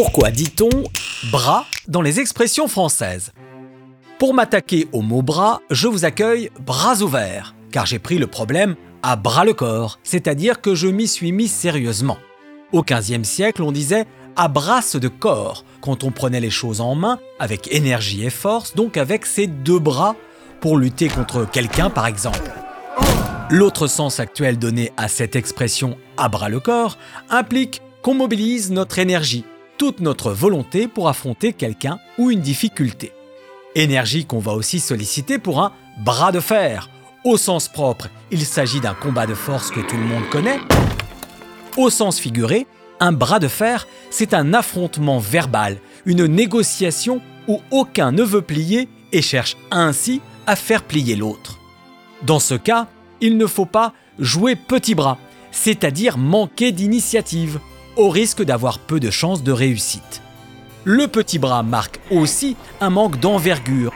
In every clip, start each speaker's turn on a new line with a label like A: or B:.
A: Pourquoi dit-on bras dans les expressions françaises? Pour m'attaquer au mot bras, je vous accueille bras ouverts, car j'ai pris le problème à bras le corps, c'est-à-dire que je m'y suis mis sérieusement. Au XVe siècle, on disait à brasse de corps, quand on prenait les choses en main avec énergie et force, donc avec ses deux bras, pour lutter contre quelqu'un par exemple. L'autre sens actuel donné à cette expression à bras le corps implique qu'on mobilise notre énergie, toute notre volonté pour affronter quelqu'un ou une difficulté. Énergie qu'on va aussi solliciter pour un bras de fer. Au sens propre, il s'agit d'un combat de force que tout le monde connaît. Au sens figuré, un bras de fer, c'est un affrontement verbal, une négociation où aucun ne veut plier et cherche ainsi à faire plier l'autre. Dans ce cas, il ne faut pas jouer petit bras, c'est-à-dire manquer d'initiative, au risque d'avoir peu de chances de réussite. Le petit bras marque aussi un manque d'envergure,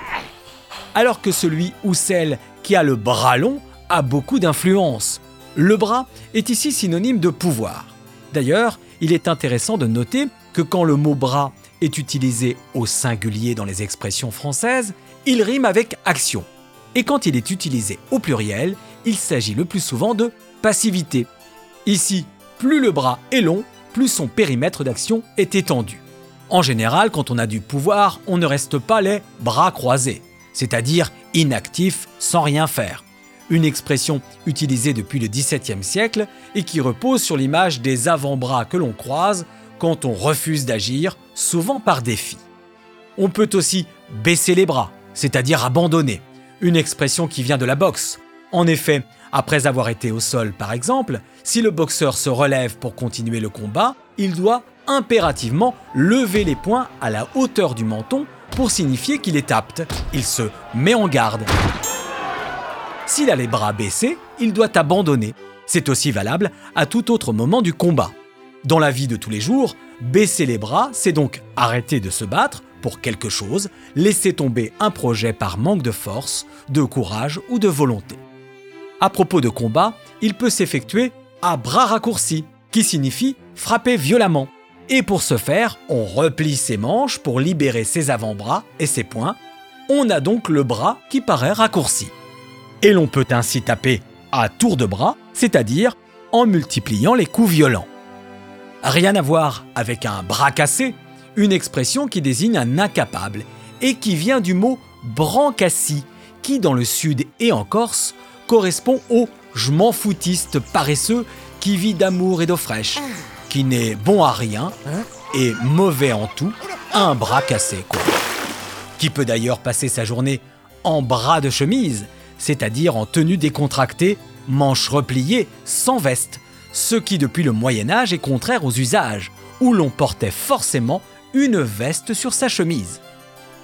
A: alors que celui ou celle qui a le bras long a beaucoup d'influence. Le bras est ici synonyme de pouvoir. D'ailleurs, il est intéressant de noter que quand le mot bras est utilisé au singulier dans les expressions françaises, il rime avec action. Et quand il est utilisé au pluriel, il s'agit le plus souvent de passivité. Ici, plus le bras est long, plus son périmètre d'action est étendu. En général, quand on a du pouvoir, on ne reste pas les bras croisés, c'est-à-dire inactif sans rien faire. Une expression utilisée depuis le XVIIe siècle et qui repose sur l'image des avant-bras que l'on croise quand on refuse d'agir, souvent par défi. On peut aussi baisser les bras, c'est-à-dire abandonner, une expression qui vient de la boxe. En effet, après avoir été au sol par exemple, si le boxeur se relève pour continuer le combat, il doit impérativement lever les poings à la hauteur du menton pour signifier qu'il est apte. Il se met en garde. S'il a les bras baissés, il doit abandonner. C'est aussi valable à tout autre moment du combat. Dans la vie de tous les jours, baisser les bras, c'est donc arrêter de se battre pour quelque chose, laisser tomber un projet par manque de force, de courage ou de volonté. À propos de combat, il peut s'effectuer à bras raccourcis, qui signifie frapper violemment. Et pour ce faire, on replie ses manches pour libérer ses avant-bras et ses poings. On a donc le bras qui paraît raccourci. Et l'on peut ainsi taper à tour de bras, c'est-à-dire en multipliant les coups violents. Rien à voir avec un bras cassé, une expression qui désigne un incapable et qui vient du mot brancassi, qui dans le sud et en Corse correspond au je m'en foutiste paresseux qui vit d'amour et d'eau fraîche, qui n'est bon à rien et mauvais en tout, un bras cassé quoi. Qui peut d'ailleurs passer sa journée en bras de chemise, c'est-à-dire en tenue décontractée, manches repliées, sans veste, ce qui depuis le Moyen Âge est contraire aux usages, où l'on portait forcément une veste sur sa chemise.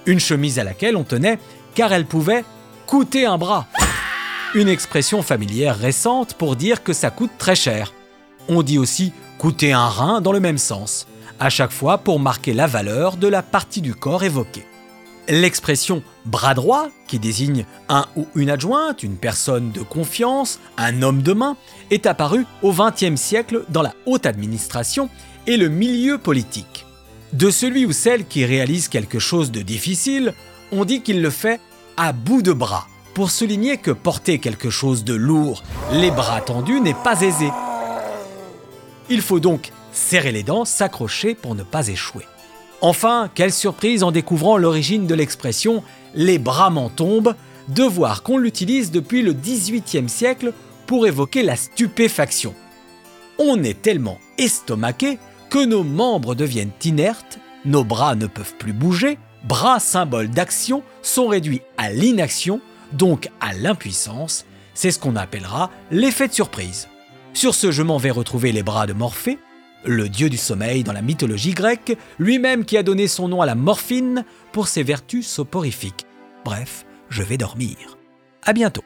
A: Une chemise à laquelle on tenait car elle pouvait coûter un bras. Une expression familière récente pour dire que ça coûte très cher. On dit aussi coûter un rein dans le même sens, à chaque fois pour marquer la valeur de la partie du corps évoquée. L'expression bras droit, qui désigne un ou une adjointe, une personne de confiance, un homme de main, est apparue au XXe siècle dans la haute administration et le milieu politique. De celui ou celle qui réalise quelque chose de difficile, on dit qu'il le fait à bout de bras, pour souligner que porter quelque chose de lourd, les bras tendus, n'est pas aisé. Il faut donc serrer les dents, s'accrocher pour ne pas échouer. Enfin, quelle surprise en découvrant l'origine de l'expression les bras m'en tombent, de voir qu'on l'utilise depuis le XVIIIe siècle pour évoquer la stupéfaction. On est tellement estomaqué que nos membres deviennent inertes, nos bras ne peuvent plus bouger, bras symbole d'action sont réduits à l'inaction donc à l'impuissance, c'est ce qu'on appellera l'effet de surprise. Sur ce, je m'en vais retrouver les bras de Morphée, le dieu du sommeil dans la mythologie grecque, lui-même qui a donné son nom à la morphine pour ses vertus soporifiques. Bref, je vais dormir. À bientôt.